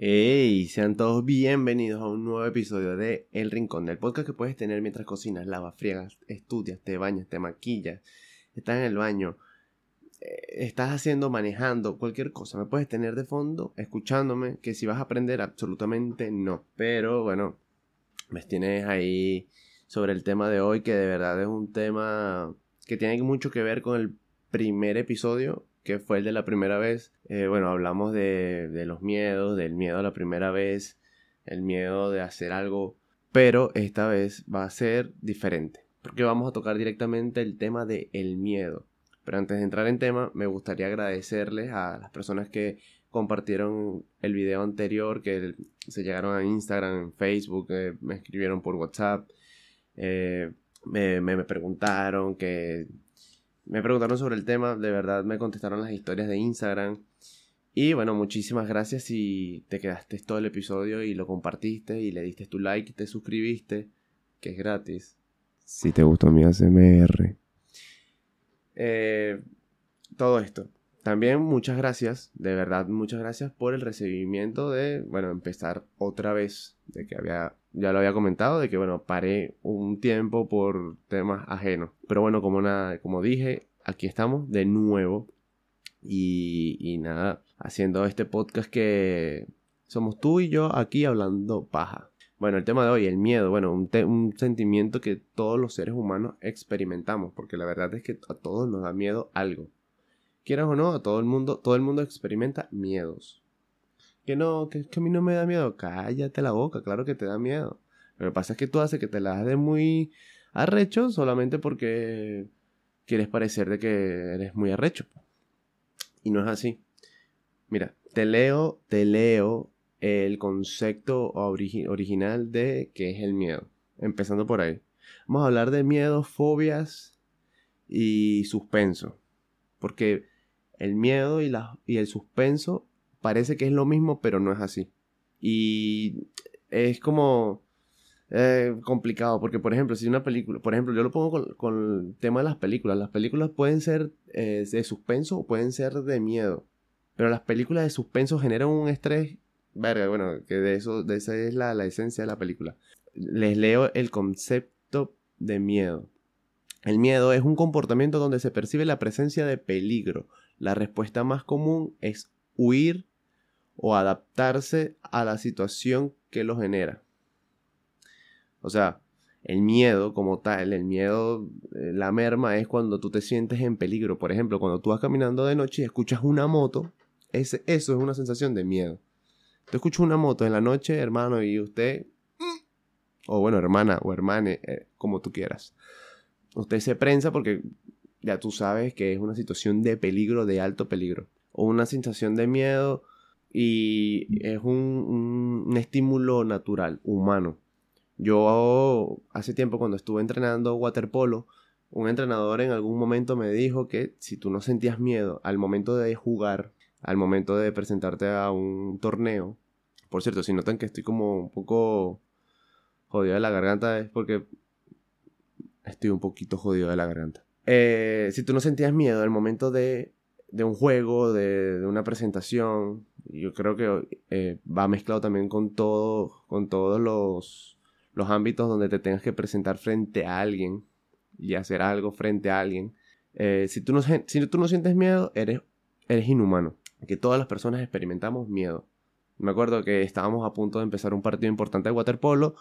Hey, sean todos bienvenidos a un nuevo episodio de El Rincón, del podcast que puedes tener mientras cocinas, lavas, friegas, estudias, te bañas, te maquillas, estás en el baño, eh, estás haciendo, manejando, cualquier cosa. Me puedes tener de fondo escuchándome, que si vas a aprender, absolutamente no. Pero bueno, me tienes ahí sobre el tema de hoy, que de verdad es un tema que tiene mucho que ver con el primer episodio que fue el de la primera vez. Eh, bueno, hablamos de, los miedos, del miedo a la primera vez, el miedo de hacer algo, pero esta vez va a ser diferente, porque vamos a tocar directamente el tema del el miedo. Pero antes de entrar en tema, me gustaría agradecerles a las personas que compartieron el video anterior, que se llegaron a Instagram, Facebook, eh, me escribieron por WhatsApp, eh, me, me, preguntaron que me preguntaron sobre el tema, de verdad me contestaron las historias de Instagram. Y bueno, muchísimas gracias si te quedaste todo el episodio y lo compartiste y le diste tu like y te suscribiste, que es gratis. Si te gustó mi ASMR. Eh, todo esto. También muchas gracias, de verdad muchas gracias por el recibimiento de, bueno, empezar otra vez, de que había, ya lo había comentado, de que, bueno, paré un tiempo por temas ajenos. Pero bueno, como, nada, como dije, aquí estamos de nuevo y, y nada, haciendo este podcast que somos tú y yo aquí hablando paja. Bueno, el tema de hoy, el miedo, bueno, un, un, sentimiento que todos los seres humanos experimentamos, porque la verdad es que a todos nos da miedo algo quieras o no, a todo el mundo, todo el mundo experimenta miedos. Que no, que, a mí no me da miedo. Cállate la boca, claro que te da miedo. Lo que pasa es que tú haces que te la de muy arrecho solamente porque quieres parecer de que eres muy arrecho. Y no es así. Mira, te leo, te leo el concepto original de qué es el miedo. Empezando por ahí. Vamos a hablar de miedos, fobias y suspenso. Porque el miedo y, y el suspenso parece que es lo mismo, pero no es así. Y es como eh, complicado, porque por ejemplo, si una película, por ejemplo, yo lo pongo con, el tema de las películas, las películas pueden ser eh, de suspenso o pueden ser de miedo, pero las películas de suspenso generan un estrés, verga, bueno, que de eso, de esa es la, la esencia de la película. Les leo el concepto de miedo. El miedo es un comportamiento donde se percibe la presencia de peligro, la respuesta más común es huir o adaptarse a la situación que lo genera. O sea, el miedo como tal, el miedo, eh, la merma es cuando tú te sientes en peligro. Por ejemplo, cuando tú vas caminando de noche y escuchas una moto, ese, eso es una sensación de miedo. Tú escuchas una moto en la noche, hermano, y usted, o bueno, hermana o hermane, eh, como tú quieras. Usted se prensa porque ya tú sabes que es una situación de peligro, de alto peligro, o una sensación de miedo y es un, estímulo natural, humano. Yo hace tiempo cuando estuve entrenando waterpolo, un entrenador en algún momento me dijo que si tú no sentías miedo al momento de jugar, al momento de presentarte a un torneo, por cierto, si notan que estoy como un poco jodido de la garganta es porque estoy un poquito jodido de la garganta. Eh, si tú no sentías miedo al momento de, un juego, de, una presentación, yo creo que eh, va mezclado también con todo, con todos los, los ámbitos donde te tengas que presentar frente a alguien y hacer algo frente a alguien. Eh, si, tú no, si tú no sientes miedo, eres, eres inhumano. Que todas las personas experimentamos miedo. Me acuerdo que estábamos a punto de empezar un partido importante de waterpolo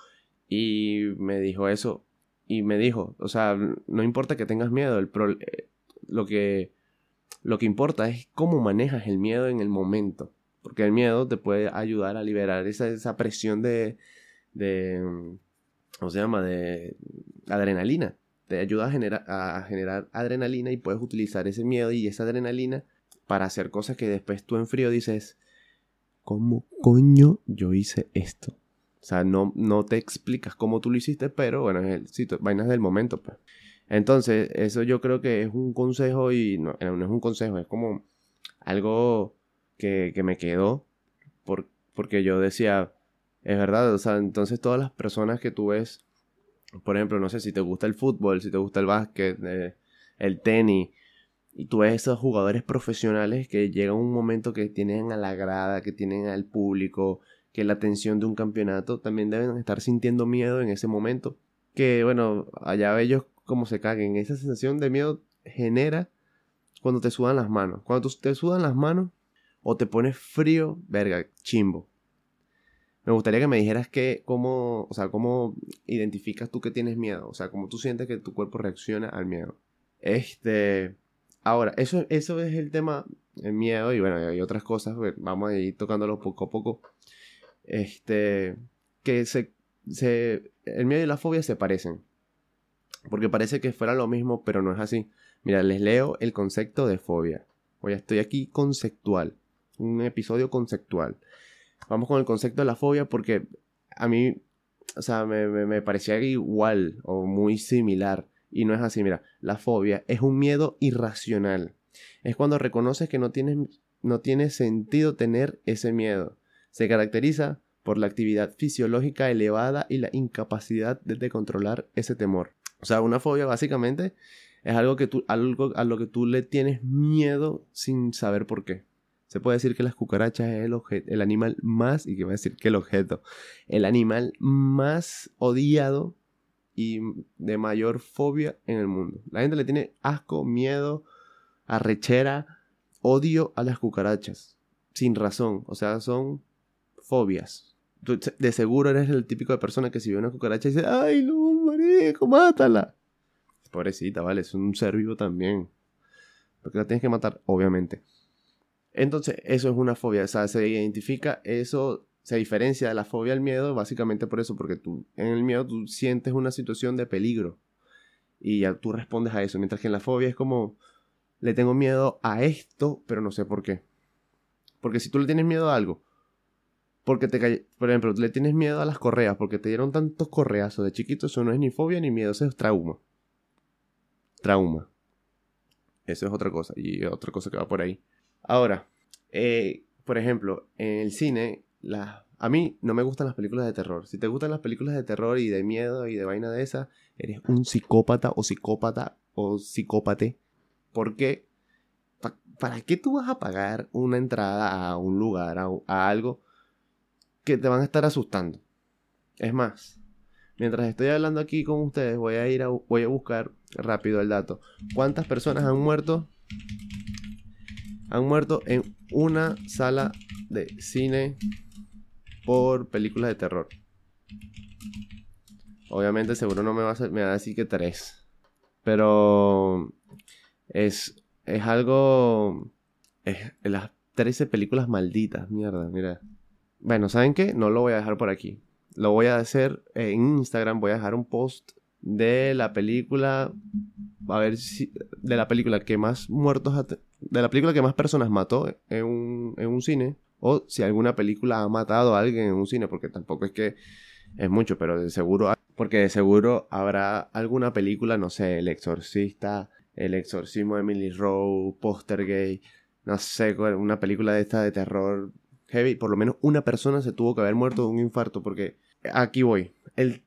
y me dijo eso, y me dijo, o sea, no importa que tengas miedo, el eh, lo, que, lo que importa es cómo manejas el miedo en el momento. Porque el miedo te puede ayudar a liberar esa, esa presión de, de, ¿cómo se llama? De adrenalina. Te ayuda a generar, a generar adrenalina y puedes utilizar ese miedo y esa adrenalina para hacer cosas que después tú en frío dices, ¿cómo coño yo hice esto? O sea, no, no te explicas cómo tú lo hiciste, pero bueno, es el sitio, vainas del momento, pues. Entonces, eso yo creo que es un consejo y no, no es un consejo, es como algo que, que me quedó por, porque yo decía, es verdad, o sea, entonces todas las personas que tú ves, por ejemplo, no sé si te gusta el fútbol, si te gusta el básquet, eh, el tenis, Y tú ves esos jugadores profesionales que llega un momento que tienen a la grada, que tienen al público, que la atención de un campeonato, también deben estar sintiendo miedo en ese momento. Que bueno, allá ellos como se caguen. Esa sensación de miedo genera cuando te sudan las manos. Cuando te sudan las manos o te pones frío, verga, chimbo. Me gustaría que me dijeras que cómo, o sea, cómo identificas tú que tienes miedo, o sea, cómo tú sientes que tu cuerpo reacciona al miedo. Este, ahora, eso, eso es el tema, el miedo y bueno, hay otras cosas, pues, vamos a ir tocándolo poco a poco. Este, que se, se, el miedo y la fobia se parecen. Porque parece que fuera lo mismo, pero no es así. Mira, les leo el concepto de fobia. Oye, estoy aquí conceptual. Un episodio conceptual. Vamos con el concepto de la fobia porque a mí, o sea, me, me, parecía igual o muy similar. Y no es así, mira, la fobia es un miedo irracional. Es cuando reconoces que no, tienes, no tiene sentido tener ese miedo. Se caracteriza por la actividad fisiológica elevada y la incapacidad de controlar ese temor. O sea, una fobia básicamente es algo, que tú, algo a lo que tú le tienes miedo sin saber por qué. Se puede decir que las cucarachas es el, el animal más, y que voy a decir que el objeto, el animal más odiado y de mayor fobia en el mundo. La gente le tiene asco, miedo, arrechera, odio a las cucarachas. Sin razón. O sea, son fobias. de seguro eres el típico de persona que si ve una cucaracha dice, ay no, marico, mátala. Pobrecita, vale, es un ser vivo también. Porque la tienes que matar, obviamente. Entonces, eso es una fobia. O sea, se identifica, eso se diferencia de la fobia al miedo, básicamente por eso, porque tú en el miedo tú sientes una situación de peligro. Y ya tú respondes a eso. Mientras que en la fobia es como, le tengo miedo a esto, pero no sé por qué. Porque si tú le tienes miedo a algo, porque te por ejemplo, le tienes miedo a las correas porque te dieron tantos correazos de chiquito, eso no es ni fobia ni miedo, eso es trauma. Trauma. Eso es otra cosa y otra cosa que va por ahí. Ahora, eh, por ejemplo, en el cine, a mí no me gustan las películas de terror. Si te gustan las películas de terror y de miedo y de vaina de esa, eres un psicópata o psicópata o psicópate. Porque, ¿para qué tú vas a pagar una entrada a un lugar, a algo que te van a estar asustando. Es más, mientras estoy hablando aquí con ustedes, voy a ir a, voy a buscar rápido el dato. ¿Cuántas personas han muerto? Han muerto en una sala de cine por películas de terror. Obviamente seguro no me va a, me va a decir que tres. Pero es, es algo... Es las 13 películas malditas, mierda, mira. Bueno, ¿saben qué? No lo voy a dejar por aquí. Lo voy a hacer en Instagram. Voy a dejar un post de la película. A ver si. De la película que más muertos. De la película que más personas mató en un, en un cine. O si alguna película ha matado a alguien en un cine. Porque tampoco es que es mucho, pero de seguro. Porque de seguro habrá alguna película, no sé, El Exorcista, El Exorcismo de Emily Rowe, Poster Gay. No sé, una película de esta de terror heavy, por lo menos una persona se tuvo que haber muerto de un infarto, porque aquí voy. El,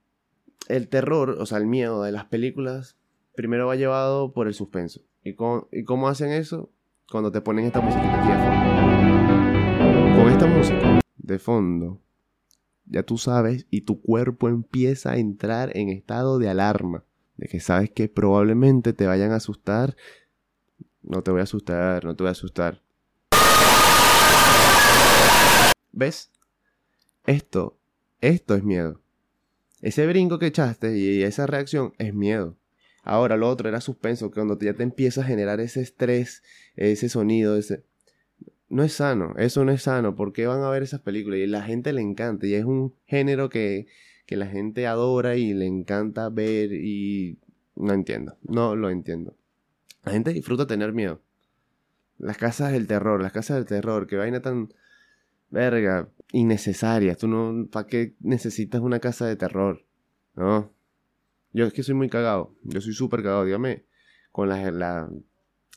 el terror, o sea, el miedo de las películas, primero va llevado por el suspenso. ¿Y cómo, ¿Y cómo hacen eso? Cuando te ponen esta musiquita aquí de fondo. Con esta música de fondo, ya tú sabes, y tu cuerpo empieza a entrar en estado de alarma. De que sabes que probablemente te vayan a asustar. No te voy a asustar, no te voy a asustar. ¿Ves? Esto, esto es miedo. Ese brinco que echaste y esa reacción es miedo. Ahora lo otro era suspenso, que cuando ya te empieza a generar ese estrés, ese sonido, ese... No es sano, eso no es sano. ¿Por qué van a ver esas películas? Y la gente le encanta, y es un género que, que la gente adora y le encanta ver y... No entiendo, no lo entiendo. La gente disfruta tener miedo. Las casas del terror, las casas del terror, que vaina tan verga, innecesaria. Tú no, ¿para qué necesitas una casa de terror? No. Yo es que soy muy cagado. Yo soy súper cagado. Dígame, con las,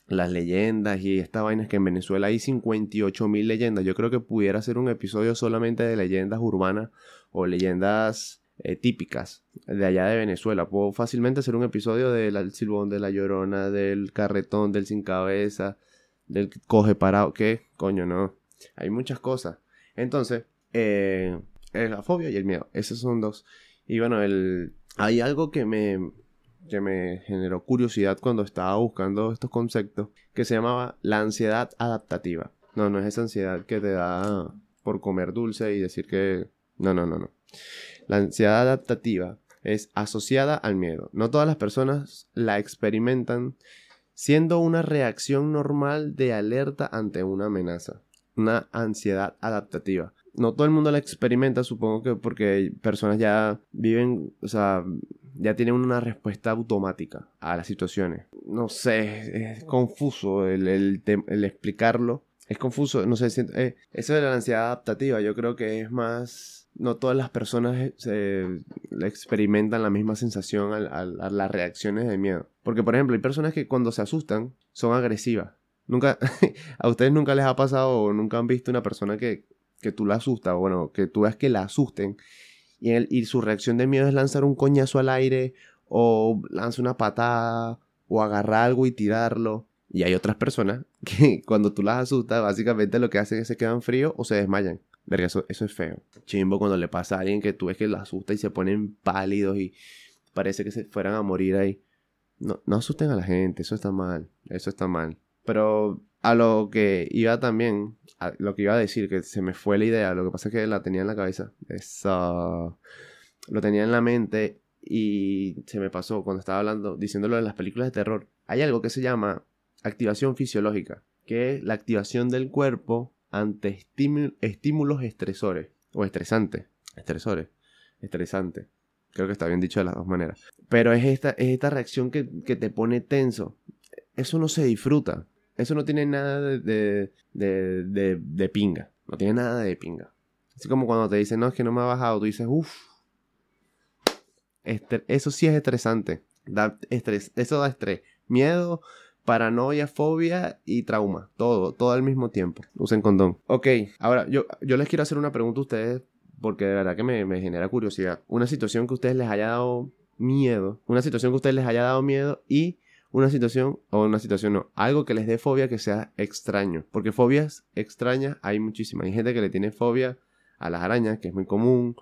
las leyendas y esta vaina es que en Venezuela hay 58 mil leyendas. Yo creo que pudiera ser un episodio solamente de leyendas urbanas o leyendas eh, típicas de allá de Venezuela. Puedo fácilmente hacer un episodio del silbón de la llorona, del carretón, del sin cabeza, del coge parado. ¿Qué? Coño, no. Hay muchas cosas. Entonces, eh, la fobia y el miedo. Esos son dos. Y bueno, el, hay algo que me, que me generó curiosidad cuando estaba buscando estos conceptos, que se llamaba la ansiedad adaptativa. No, no es esa ansiedad que te da por comer dulce y decir que... No, no, no, no. La ansiedad adaptativa es asociada al miedo. No todas las personas la experimentan siendo una reacción normal de alerta ante una amenaza. Una ansiedad adaptativa. No todo el mundo la experimenta, supongo que porque personas ya viven, o sea, ya tienen una respuesta automática a las situaciones. No sé, es confuso el, el, explicarlo. Es confuso, no sé, eh, eso de la ansiedad adaptativa yo creo que es más... No todas las personas eh, experimentan la misma sensación a, las reacciones de miedo. Porque, por ejemplo, hay personas que cuando se asustan son agresivas. Nunca, a ustedes nunca les ha pasado o nunca han visto una persona que, que tú la asustas, o bueno, que tú veas que la asusten y, su reacción de miedo es lanzar un coñazo al aire o lanzar una patada o agarrar algo y tirarlo. Y hay otras personas que cuando tú las asustas, básicamente lo que hacen es se quedan fríos o se desmayan. Verga, eso, eso es feo. Chimbo cuando le pasa a alguien que tú ves que lo asusta y se ponen pálidos y parece que se fueran a morir ahí. No, no asusten a la gente, eso está mal, eso está mal. Pero a lo que iba también, a lo que iba a decir, que se me fue la idea, lo que pasa es que la tenía en la cabeza. Eso, lo tenía en la mente y se me pasó cuando estaba hablando, diciéndolo de las películas de terror. Hay algo que se llama activación fisiológica, que es la activación del cuerpo ante estímulos estresores o estresantes. Estresores, estresante. Creo que está bien dicho de las dos maneras. Pero es esta, es esta reacción que, que te pone tenso. Eso no se disfruta eso no tiene nada de, de, de, pinga. No tiene nada de pinga. Así como cuando te dicen, no, es que no me ha bajado, tú dices, uff. eso sí es estresante. Da estrés, eso da estrés. Miedo, paranoia, fobia y trauma. Todo, todo al mismo tiempo. Usen condón. Ok, ahora yo, yo les quiero hacer una pregunta a ustedes porque de verdad que me, me genera curiosidad. Una situación que a ustedes les haya dado miedo. Una situación que a ustedes les haya dado miedo y una situación, o una situación no, algo que les dé fobia que sea extraño. Porque fobias extrañas hay muchísimas. Hay gente que le tiene fobia a las arañas, que es muy común,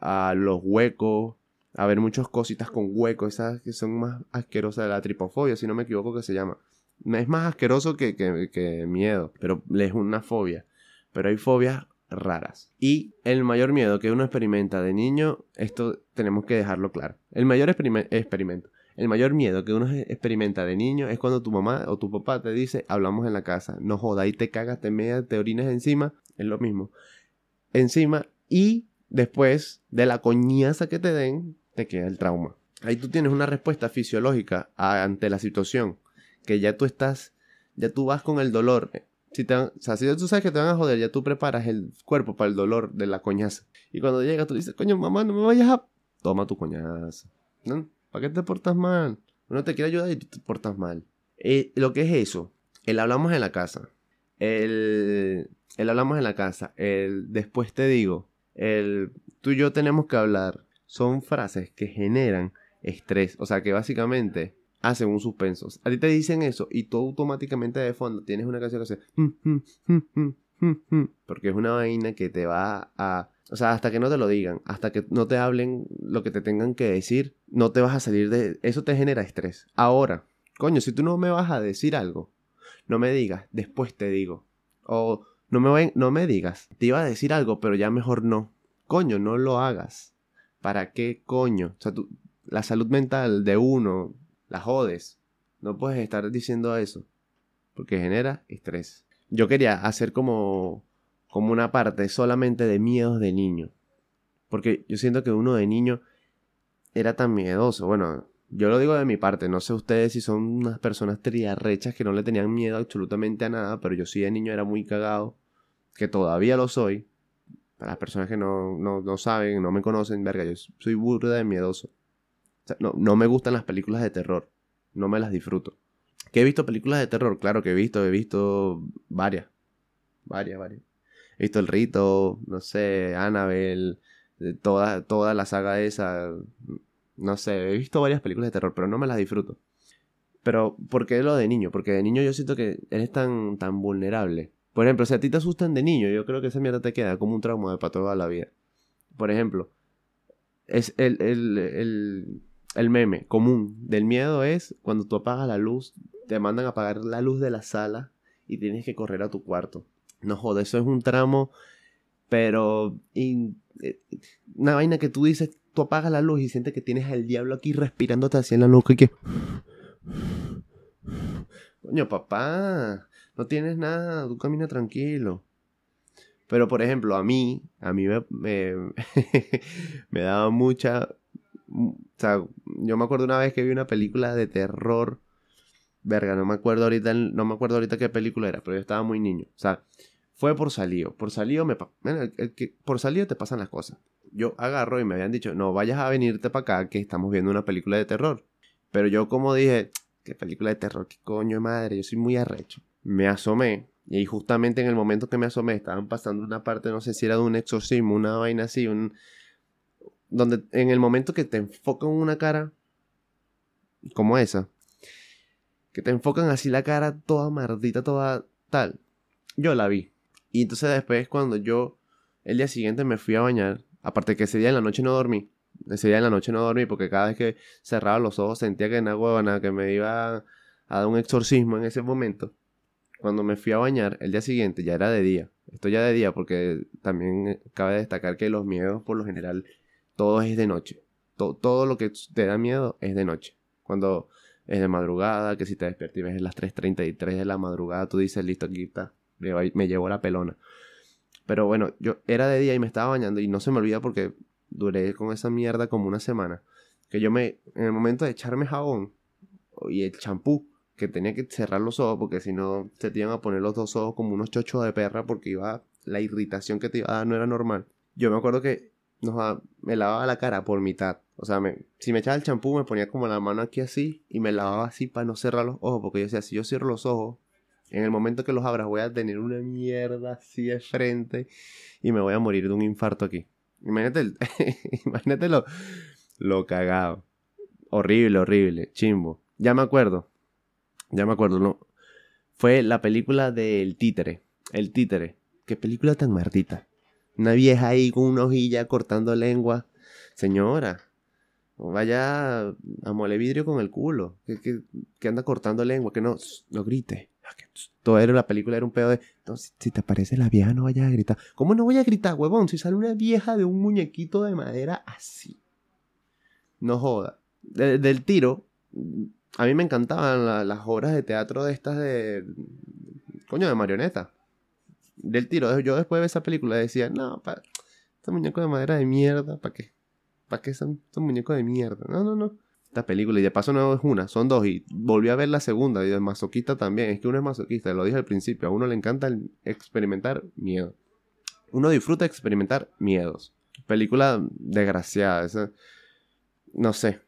a los huecos, a ver muchas cositas con huecos, esas que son más asquerosas de la tripofobia, si no me equivoco que se llama. Es más asqueroso que, que, miedo, pero es una fobia. Pero hay fobias raras. Y el mayor miedo que uno experimenta de niño, esto tenemos que dejarlo claro. El mayor experimento el mayor miedo que uno experimenta de niño es cuando tu mamá o tu papá te dice, hablamos en la casa, no joda, y te cagas, te meas, te orines encima, es lo mismo. Encima y después de la coñaza que te den, te queda el trauma. Ahí tú tienes una respuesta fisiológica ante la situación, que ya tú estás, ya tú vas con el dolor. Si te, o sea, si tú sabes que te van a joder, ya tú preparas el cuerpo para el dolor de la coñaza. Y cuando llega tú dices, coño, mamá, no me vayas a... Toma tu coñaza. ¿No? ¿Para qué te portas mal? Uno te quiere ayudar y tú te portas mal. Eh, lo que es eso, el hablamos en la casa. El, el hablamos en la casa. El después te digo. El tú y yo tenemos que hablar. Son frases que generan estrés. O sea que básicamente hacen un suspenso. A ti te dicen eso y tú automáticamente de fondo tienes una canción que hace. Porque es una vaina que te va a o sea, hasta que no te lo digan, hasta que no te hablen lo que te tengan que decir, no te vas a salir de... Eso te genera estrés. Ahora, coño, si tú no me vas a decir algo, no me digas, después te digo. O no me, no me digas, te iba a decir algo, pero ya mejor no. Coño, no lo hagas. ¿Para qué coño? O sea, tú, la salud mental de uno la jodes. No puedes estar diciendo eso. Porque genera estrés. Yo quería hacer como como una parte solamente de miedos de niño. Porque yo siento que uno de niño era tan miedoso. Bueno, yo lo digo de mi parte, no sé ustedes si son unas personas triarrechas que no le tenían miedo absolutamente a nada, pero yo sí de niño era muy cagado, que todavía lo soy. Para las personas que no, no, saben, no me conocen, verga, yo soy burda de miedoso. no, no me gustan las películas de terror, no me las disfruto. ¿Que he visto películas de terror? Claro que he visto, he visto varias. Varias, varias. He visto El Rito, no sé, Annabelle, toda, toda la saga esa. No sé, he visto varias películas de terror, pero no me las disfruto. Pero, ¿por qué lo de niño? Porque de niño yo siento que eres tan, tan vulnerable. Por ejemplo, si a ti te asustan de niño, yo creo que esa mierda te queda como un trauma para toda la vida. Por ejemplo, es el, el, el meme común del miedo es cuando tú apagas la luz, te mandan a apagar la luz de la sala y tienes que correr a tu cuarto. No joder, eso es un tramo, pero eh, una vaina que tú dices, tú apagas la luz y sientes que tienes al diablo aquí respirándote así en la nuca y que... Coño, papá, no tienes nada, tú camina tranquilo. Pero, por ejemplo, a mí, a mí me, me, daba mucha... O sea, yo me acuerdo una vez que vi una película de terror. Verga, no me acuerdo ahorita, no me acuerdo ahorita qué película era, pero yo estaba muy niño. O sea, fue por salido. Por salido me por salido te pasan las cosas. Yo agarro y me habían dicho, no vayas a venirte para acá que estamos viendo una película de terror. Pero yo como dije, ¿qué película de terror? ¿Qué coño de madre? Yo soy muy arrecho. Me asomé y justamente en el momento que me asomé estaban pasando una parte, no sé si era de un exorcismo, una vaina así, un... Donde en el momento que te enfocan una cara como esa, que te enfocan así la cara toda maldita, toda tal, yo la vi. Y entonces después cuando yo el día siguiente me fui a bañar, aparte que ese día en la noche no dormí, ese día en la noche no dormí porque cada vez que cerraba los ojos sentía que en huevona que me iba a dar un exorcismo en ese momento cuando me fui a bañar el día siguiente, ya era de día. Esto ya de día porque también cabe destacar que los miedos por lo general todo es de noche. todo lo que te da miedo es de noche. Cuando es de madrugada, que si te despiertas y ves las 3.33 de la madrugada, tú dices, listo, aquí está, me llevo la pelona. Pero bueno, yo era de día y me estaba bañando y no se me olvida porque duré con esa mierda como una semana. Que yo me, en el momento de echarme jabón y el champú, que tenía que cerrar los ojos porque si no se te iban a poner los dos ojos como unos chochos de perra porque iba la irritación que te iba a dar no era normal. Yo me acuerdo que me lavaba la cara por mitad. O sea, me, si me echaba el champú me ponía como la mano aquí así y me lavaba así para no cerrar los ojos porque yo decía, si yo cierro los ojos, en el momento que los abras voy a tener una mierda así de frente y me voy a morir de un infarto aquí. Imagínate, imagínate lo, lo cagado. Horrible, horrible, chimbo. Ya me acuerdo ya me acuerdo, ¿no? Fue la película del títere. El títere. Qué película tan maldita. Una vieja ahí con una hojilla cortando lengua. Señora, vaya a mole vidrio con el culo. Que, anda cortando lengua, que no, no grite. Todo era la película, era un pedo de. Entonces, si te aparece la vieja, no vayas a gritar. ¿Cómo no voy a gritar, huevón? Si sale una vieja de un muñequito de madera así. No joda. del tiro, a mí me encantaban las obras de teatro de estas de. Coño, de marioneta. Del tiro. Yo después de esa película decía, no, pa, estos muñecos de madera de mierda, ¿para qué? ¿Para qué son estos muñecos de mierda? No, no, no. Esta película, y de paso no es una, son dos. Y volví a ver la segunda, y de masoquista también. Es que uno es masoquista, lo dije al principio. A uno le encanta experimentar miedo. Uno disfruta experimentar miedos. Película desgraciada. Esa, no sé,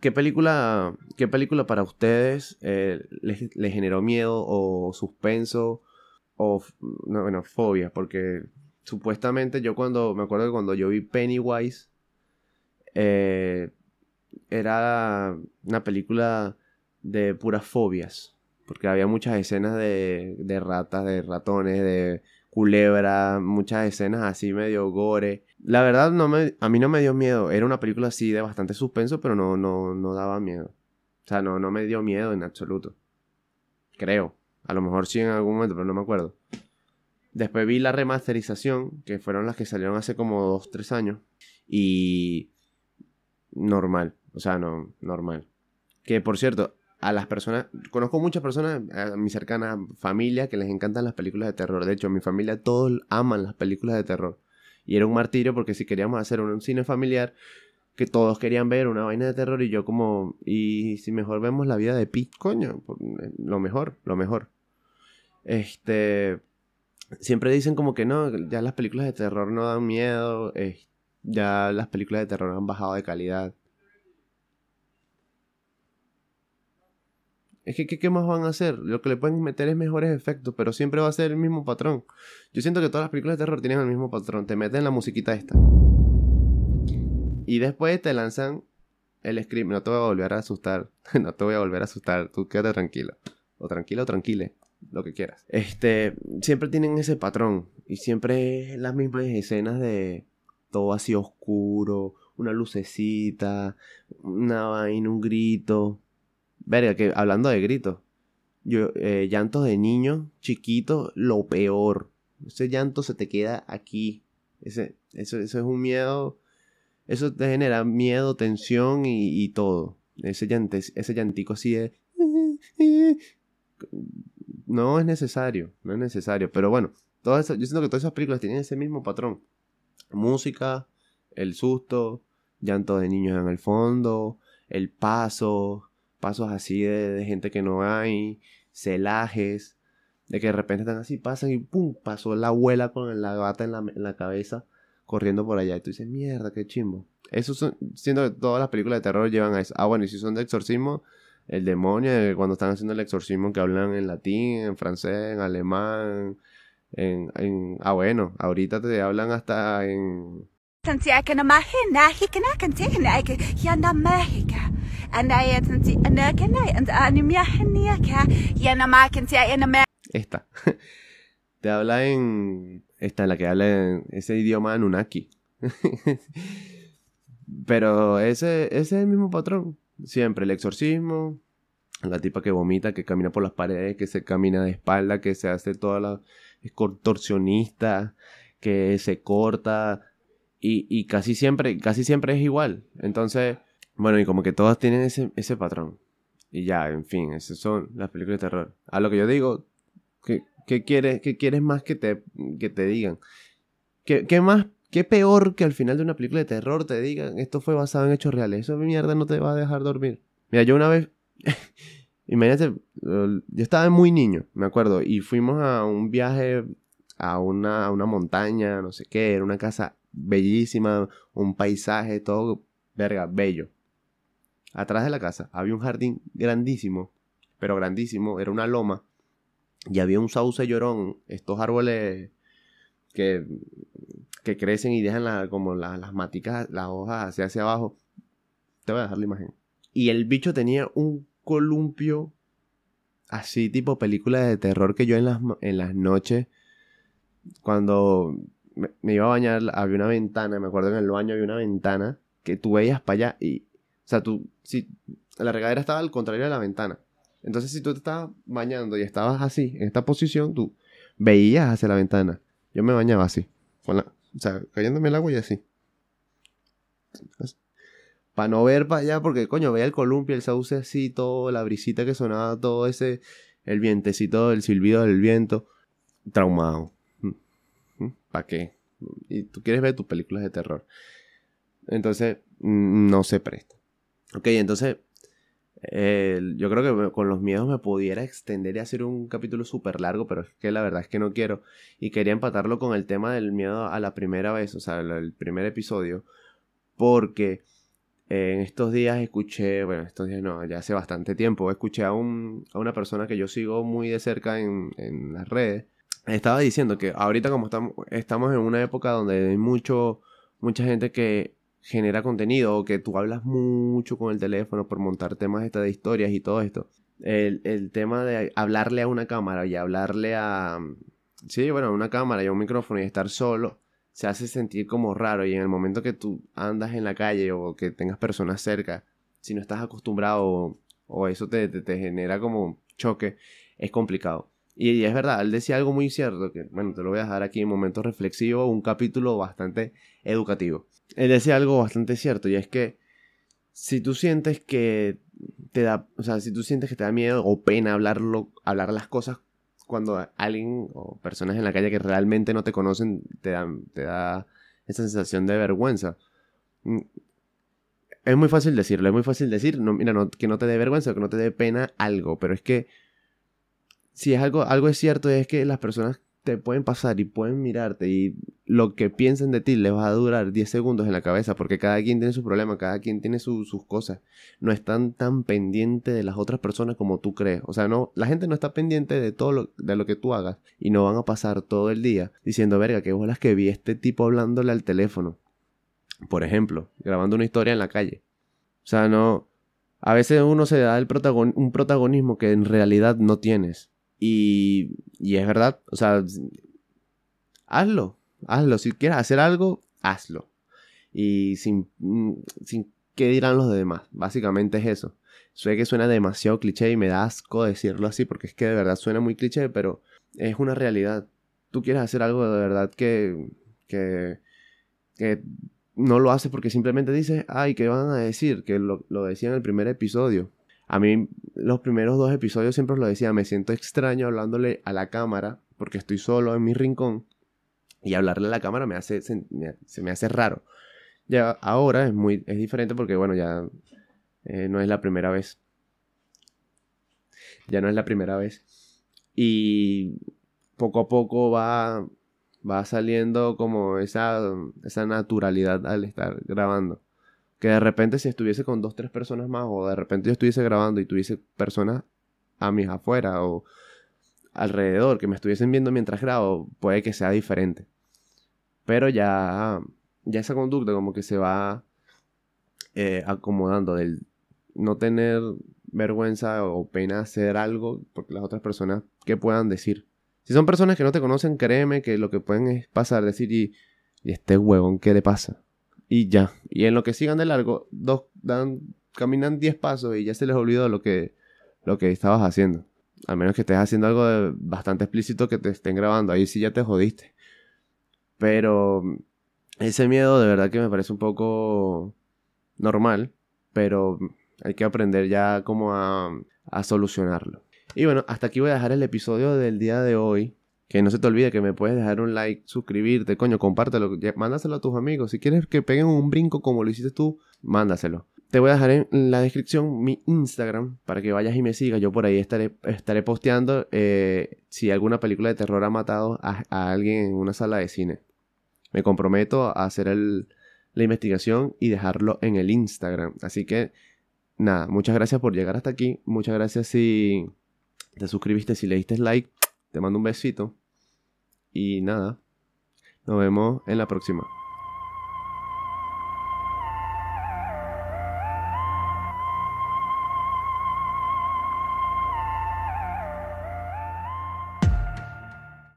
¿Qué película, qué película para ustedes eh, les, generó miedo o suspenso o, no, bueno, fobia? Porque supuestamente yo cuando, me acuerdo que cuando yo vi Pennywise, eh, era una película de puras fobias, porque había muchas escenas de, de ratas, de ratones, de culebra, muchas escenas así medio gore. La verdad no me, a mí no me dio miedo, era una película así de bastante suspenso, pero no, no, no daba miedo. O sea, no, no me dio miedo en absoluto. Creo. A lo mejor sí en algún momento, pero no me acuerdo. Después vi la remasterización, que fueron las que salieron hace como 2, 3 años. Y normal. O sea, no, normal. Que por cierto, a las personas, conozco muchas personas, a mi cercana familia, que les encantan las películas de terror. De hecho, mi familia todos aman las películas de terror. Y era un martirio porque si queríamos hacer un cine familiar, que todos querían ver una vaina de terror y yo como, y si mejor vemos la vida de Pete, coño, eh, lo mejor, lo mejor. Este, siempre dicen como que no, ya las películas de terror no dan miedo, ya las películas de terror han bajado de calidad. Es que, ¿qué, más van a hacer? Lo que le pueden meter es mejores efectos, pero siempre va a ser el mismo patrón. Yo siento que todas las películas de terror tienen el mismo patrón. Te meten la musiquita esta. Y después te lanzan el script. No te voy a volver a asustar. no te voy a volver a asustar. Tú quédate tranquilo. O tranquilo o tranquile. Lo que quieras. Este. Siempre tienen ese patrón. Y siempre las mismas escenas de todo así oscuro. Una lucecita. Una vaina, un grito. Verga, que hablando de gritos. Yo, eh, llantos de niños chiquitos, lo peor. Ese llanto se te queda aquí. Ese, eso, eso es un miedo. Eso te genera miedo, tensión y, todo. Ese, ese llantico así de... No es necesario, no es necesario. Pero bueno, todo eso, yo siento que todas esas películas tienen ese mismo patrón. Música, el susto, llanto de niños en el fondo, el paso, pasos así de, gente que no hay, celajes, de que de repente están así, pasan y pum, pasó la abuela con la gata en la, cabeza corriendo por allá. Y tú dices, mierda, qué chimbo. Eso son, siento que todas las películas de terror llevan a eso. Ah, bueno, y si son de exorcismo, el demonio, cuando están haciendo el exorcismo que hablan en latín, en francés, en alemán, en, en ah, bueno, ahorita te hablan hasta en esta. Te habla en. Esta, la que habla en ese idioma Anunnaki. Pero ese, ese es el mismo patrón. Siempre el exorcismo, la tipa que vomita, que camina por las paredes, que se camina de espalda, que se hace toda la. es contorsionista, que se corta. Y, y casi siempre, casi siempre es igual. Entonces, bueno, y como que todas tienen ese, ese patrón. Y ya, en fin, esas son las películas de terror. A lo que yo digo, ¿qué, qué quieres, qué quieres más que te, que te digan? ¿Qué, ¿Qué, más, qué peor que al final de una película de terror te digan esto fue basado en hechos reales? Eso mierda no te va a dejar dormir. Mira, yo una vez, imagínate, yo estaba muy niño, me acuerdo, y fuimos a un viaje a una, a una montaña, no sé qué, era una casa bellísima, un paisaje, todo, verga, bello. Atrás de la casa había un jardín grandísimo, pero grandísimo, era una loma, y había un sauce llorón, estos árboles que, que crecen y dejan como las maticas, las hojas hacia, hacia abajo. Te voy a dejar la imagen. Y el bicho tenía un columpio así tipo película de terror que yo en las, en las noches, cuando me, me, iba a bañar, había una ventana, me acuerdo en el baño había una ventana que tú veías para allá y o sea, tú, si la regadera estaba al contrario de la ventana. Entonces, si tú te estabas bañando y estabas así, en esta posición, tú veías hacia la ventana. Yo me bañaba así, con la, o sea, cayéndome el agua y así. Para no ver para allá, porque coño, veía el columpio, el sauce así, la brisita que sonaba, todo ese, el vientecito, el silbido del viento. Traumado. ¿Mm? ¿Mm? ¿Para qué? Y tú quieres ver tus películas de terror. Entonces, no se presta. Ok, entonces yo creo que con los miedos me pudiera extender y hacer un capítulo súper largo, pero es que la verdad es que no quiero. Y quería empatarlo con el tema del miedo a la primera vez, o sea, el primer episodio, porque en estos días escuché, bueno, estos días no, ya hace bastante tiempo, escuché a, un, a una persona que yo sigo muy de cerca en, en las redes. Estaba diciendo que ahorita como estamos, estamos en una época donde hay mucho, mucha gente que genera contenido o que tú hablas mucho con el teléfono por montar temas de historias y todo esto. El, tema de hablarle a una cámara y hablarle a... Sí, bueno, a una cámara y a un micrófono y estar solo se hace sentir como raro y en el momento que tú andas en la calle o que tengas personas cerca, si no estás acostumbrado o, eso te, te, genera como choque, es complicado. Y, y, es verdad, él decía algo muy cierto, que bueno, te lo voy a dejar aquí en momento reflexivo, un capítulo bastante educativo él decía algo bastante cierto y es que si tú sientes que te da, o sea, si tú sientes que te da miedo o pena hablarlo, hablar las cosas cuando alguien o personas en la calle que realmente no te conocen te dan, te da esa sensación de vergüenza. Mm, es muy fácil decirlo, es muy fácil decir, no, mira, no, que no te dé vergüenza, que no te dé pena algo, pero es que si es algo, algo es cierto es que las personas te pueden pasar y pueden mirarte y lo que piensen de ti les va a durar 10 segundos en la cabeza porque cada quien tiene su problema, cada quien tiene sus cosas. No están tan pendientes de las otras personas como tú crees. O sea, no, la gente no está pendiente de todo lo, de lo que tú hagas y no van a pasar todo el día diciendo, verga, qué bolas que vi este tipo hablándole al teléfono. Por ejemplo, grabando una historia en la calle. O sea, no... A veces uno se da el un protagonismo que en realidad no tienes. Y, y es verdad, o sea, hazlo, hazlo. Si quieres hacer algo, hazlo. Y sin, mm, sin qué dirán los demás. Básicamente es eso. Sé que suena demasiado cliché y me da asco decirlo así porque es que de verdad suena muy cliché, pero es una realidad. Tú quieres hacer algo de verdad que, que, que no lo haces porque simplemente dices, ay, ¿qué van a decir? Que lo, lo decía en el primer episodio. A mí los primeros dos episodios siempre os lo decía, me siento extraño hablándole a la cámara porque estoy solo en mi rincón y hablarle a la cámara me hace, se, me, hace raro. Ya ahora es muy es diferente porque bueno, ya eh, no es la primera vez. Ya no es la primera vez. Y poco a poco va, va saliendo como esa, esa naturalidad al estar grabando. Que de repente si estuviese con dos, tres personas más, o de repente yo estuviese grabando y tuviese personas a mis afuera o alrededor que me estuviesen viendo mientras grabo, puede que sea diferente. Pero ya, ya esa conducta como que se va eh, acomodando del no tener vergüenza o pena hacer algo porque las otras personas que puedan decir. Si son personas que no te conocen, créeme que lo que pueden es pasar, decir y, y este huevón, ¿qué le pasa? Y ya. Y en lo que sigan de largo, dos dan, caminan 10 pasos y ya se les olvidó lo que, lo que estabas haciendo. A menos que estés haciendo algo bastante explícito que te estén grabando. Ahí sí ya te jodiste. Pero ese miedo de verdad que me parece un poco normal, pero hay que aprender ya como a, a solucionarlo. Y bueno, hasta aquí voy a dejar el episodio del día de hoy. Que no se te olvide que me puedes dejar un like, suscribirte, coño, compártelo, mándaselo a tus amigos. Si quieres que peguen un brinco como lo hiciste tú, mándaselo. Te voy a dejar en la descripción mi Instagram para que vayas y me sigas. Yo por ahí estaré, estaré posteando eh, si alguna película de terror ha matado a, alguien en una sala de cine me comprometo a hacer la investigación y dejarlo en el Instagram. Así que, nada, muchas gracias por llegar hasta aquí. Muchas gracias si te suscribiste, si le diste like. Te mando un besito. Y nada, nos vemos en la próxima.